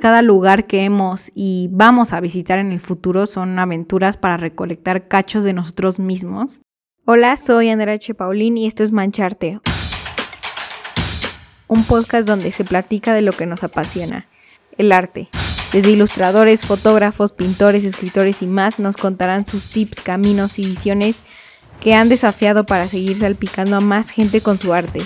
Cada lugar que hemos y vamos a visitar en el futuro son aventuras para recolectar cachos de nosotros mismos. Hola, soy Andrea H. Paulín y esto es Mancharte. Un podcast donde se platica de lo que nos apasiona, el arte. Desde ilustradores, fotógrafos, pintores, escritores y más nos contarán sus tips, caminos y visiones que han desafiado para seguir salpicando a más gente con su arte.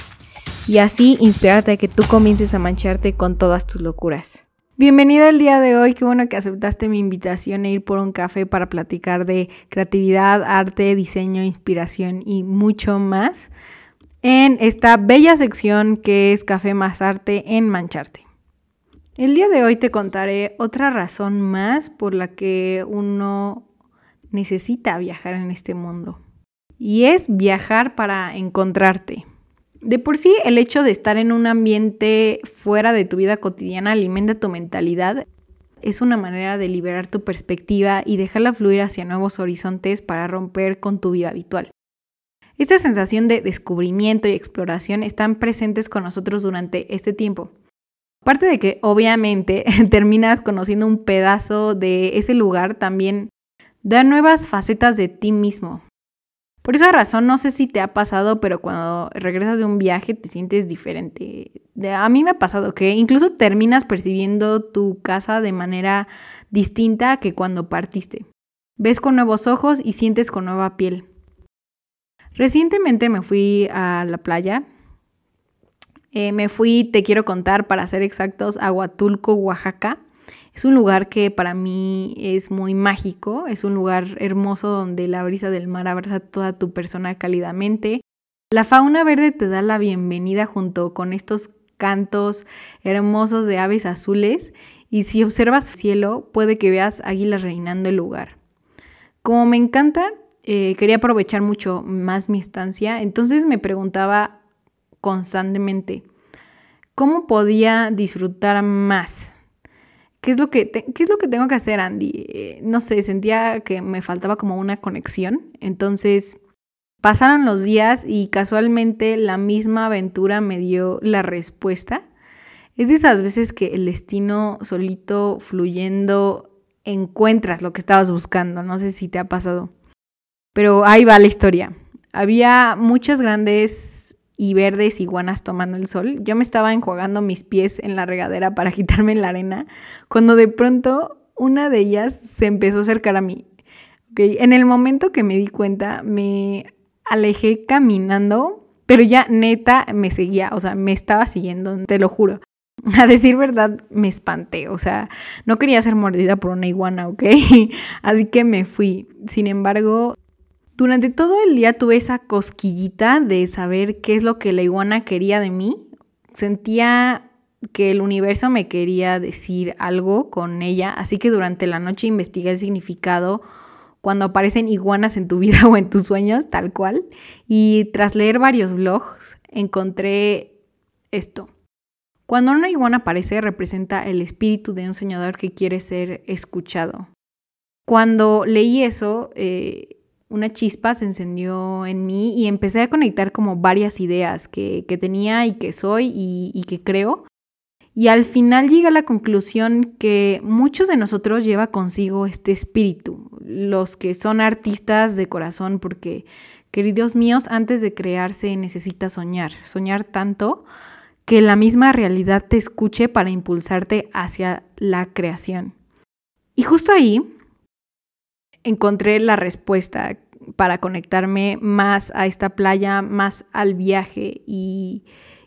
Y así inspirarte a que tú comiences a mancharte con todas tus locuras. Bienvenido el día de hoy, qué bueno que aceptaste mi invitación a ir por un café para platicar de creatividad, arte, diseño, inspiración y mucho más en esta bella sección que es Café más Arte en Mancharte. El día de hoy te contaré otra razón más por la que uno necesita viajar en este mundo. Y es viajar para encontrarte. De por sí, el hecho de estar en un ambiente fuera de tu vida cotidiana alimenta tu mentalidad. Es una manera de liberar tu perspectiva y dejarla fluir hacia nuevos horizontes para romper con tu vida habitual. Esta sensación de descubrimiento y exploración están presentes con nosotros durante este tiempo. Aparte de que obviamente terminas conociendo un pedazo de ese lugar, también da nuevas facetas de ti mismo. Por esa razón, no sé si te ha pasado, pero cuando regresas de un viaje te sientes diferente. a mí me ha pasado que incluso terminas percibiendo tu casa de manera distinta que cuando partiste. Ves con nuevos ojos y sientes con nueva piel. Recientemente me fui a la playa. Eh, me fui, te quiero contar, para ser exactos, a Huatulco, Oaxaca. Es un lugar que para mí es muy mágico, es un lugar hermoso donde la brisa del mar abraza toda tu persona cálidamente. La fauna verde te da la bienvenida junto con estos cantos hermosos de aves azules y si observas cielo puede que veas águilas reinando el lugar. Como me encanta, eh, quería aprovechar mucho más mi estancia, entonces me preguntaba constantemente, ¿cómo podía disfrutar más? ¿Qué es, lo que ¿Qué es lo que tengo que hacer, Andy? Eh, no sé, sentía que me faltaba como una conexión. Entonces, pasaron los días y casualmente la misma aventura me dio la respuesta. Es de esas veces que el destino solito fluyendo encuentras lo que estabas buscando. No sé si te ha pasado. Pero ahí va la historia. Había muchas grandes y verdes iguanas tomando el sol. Yo me estaba enjuagando mis pies en la regadera para quitarme la arena, cuando de pronto una de ellas se empezó a acercar a mí. En el momento que me di cuenta, me alejé caminando, pero ya neta me seguía, o sea, me estaba siguiendo, te lo juro. A decir verdad, me espanté, o sea, no quería ser mordida por una iguana, ¿ok? Así que me fui. Sin embargo, durante todo el día tuve esa cosquillita de saber qué es lo que la iguana quería de mí. Sentía que el universo me quería decir algo con ella, así que durante la noche investigué el significado cuando aparecen iguanas en tu vida o en tus sueños, tal cual. Y tras leer varios blogs, encontré esto. Cuando una iguana aparece, representa el espíritu de un soñador que quiere ser escuchado. Cuando leí eso, eh, una chispa se encendió en mí y empecé a conectar como varias ideas que, tenía y que soy y, y, que creo. Y al final llegué a la conclusión que muchos de nosotros lleva consigo este espíritu, los que son artistas de corazón, porque, queridos míos, antes de crearse necesita soñar, soñar tanto que la misma realidad te escuche para impulsarte hacia la creación. Y justo ahí encontré la respuesta para conectarme más a esta playa, más al viaje y,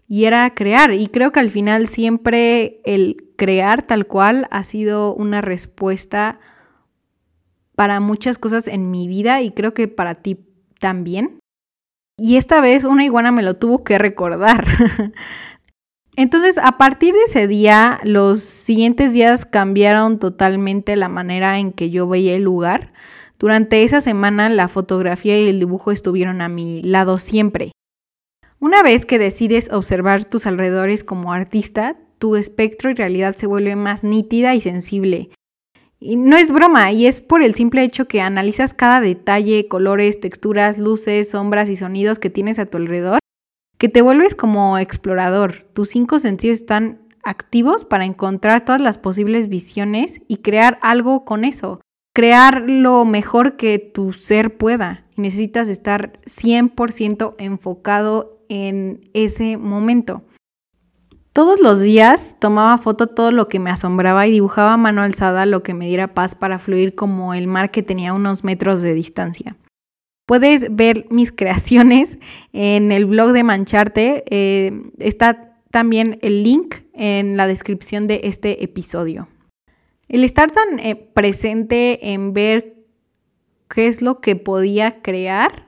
y era crear. Y creo que al final siempre el crear tal cual ha sido una respuesta para muchas cosas en mi vida y creo que para ti también. Y esta vez una iguana me lo tuvo que recordar. Entonces, a partir de ese día, los siguientes días cambiaron totalmente la manera en que yo veía el lugar. Durante esa semana la fotografía y el dibujo estuvieron a mi lado siempre. Una vez que decides observar tus alrededores como artista, tu espectro y realidad se vuelve más nítida y sensible. Y no es broma, y es por el simple hecho que analizas cada detalle, colores, texturas, luces, sombras y sonidos que tienes a tu alrededor, que te vuelves como explorador. Tus cinco sentidos están activos para encontrar todas las posibles visiones y crear algo con eso. Crear lo mejor que tu ser pueda. Necesitas estar 100% enfocado en ese momento. Todos los días tomaba foto todo lo que me asombraba y dibujaba a mano alzada lo que me diera paz para fluir como el mar que tenía unos metros de distancia. Puedes ver mis creaciones en el blog de Mancharte. Eh, está también el link en la descripción de este episodio. El estar tan eh, presente en ver qué es lo que podía crear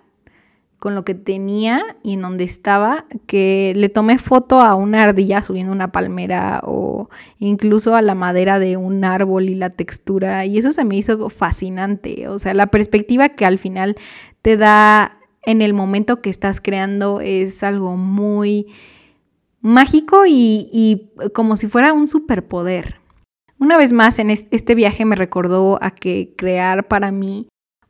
con lo que tenía y en donde estaba, que le tomé foto a una ardilla subiendo una palmera o incluso a la madera de un árbol y la textura, y eso se me hizo fascinante, o sea, la perspectiva que al final te da en el momento que estás creando es algo muy mágico y, y como si fuera un superpoder. Una vez más, en este viaje me recordó a que crear para mí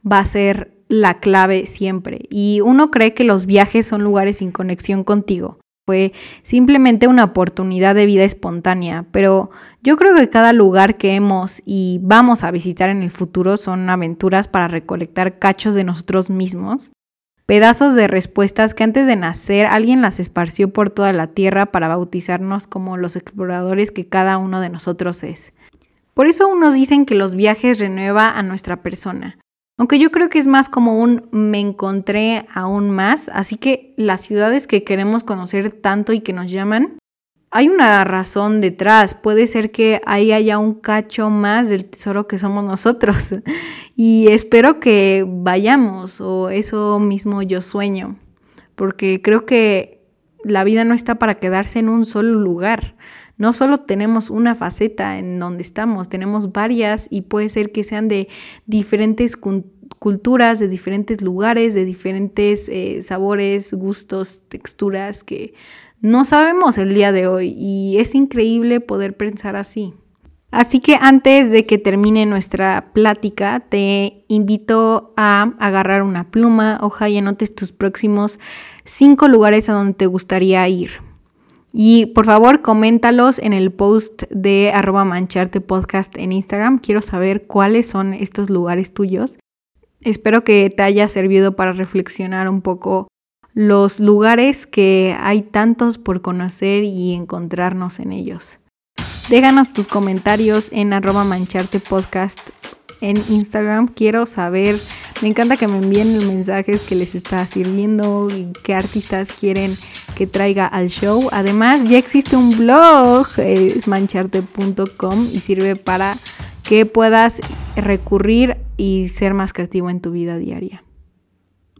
va a ser la clave siempre. Y uno cree que los viajes son lugares sin conexión contigo. Fue simplemente una oportunidad de vida espontánea, pero yo creo que cada lugar que hemos y vamos a visitar en el futuro son aventuras para recolectar cachos de nosotros mismos, pedazos de respuestas que antes de nacer alguien las esparció por toda la tierra para bautizarnos como los exploradores que cada uno de nosotros es. Por eso unos dicen que los viajes renueva a nuestra persona. Aunque yo creo que es más como un me encontré aún más, así que las ciudades que queremos conocer tanto y que nos llaman, hay una razón detrás. Puede ser que ahí haya un cacho más del tesoro que somos nosotros. Y espero que vayamos, o eso mismo yo sueño, porque creo que la vida no está para quedarse en un solo lugar. No solo tenemos una faceta en donde estamos, tenemos varias y puede ser que sean de diferentes culturas, de diferentes lugares, de diferentes eh, sabores, gustos, texturas que no sabemos el día de hoy y es increíble poder pensar así. Así que antes de que termine nuestra plática, te invito a agarrar una pluma, hoja y anotes tus próximos cinco lugares a donde te gustaría ir. Y por favor, coméntalos en el post de arroba mancharte podcast en Instagram. Quiero saber cuáles son estos lugares tuyos. Espero que te haya servido para reflexionar un poco los lugares que hay tantos por conocer y encontrarnos en ellos. Déjanos tus comentarios en arroba mancharte podcast en Instagram. Quiero saber, me encanta que me envíen los mensajes que les está sirviendo y qué artistas quieren que traiga al show. Además, ya existe un blog, es mancharte.com y sirve para que puedas recurrir y ser más creativo en tu vida diaria.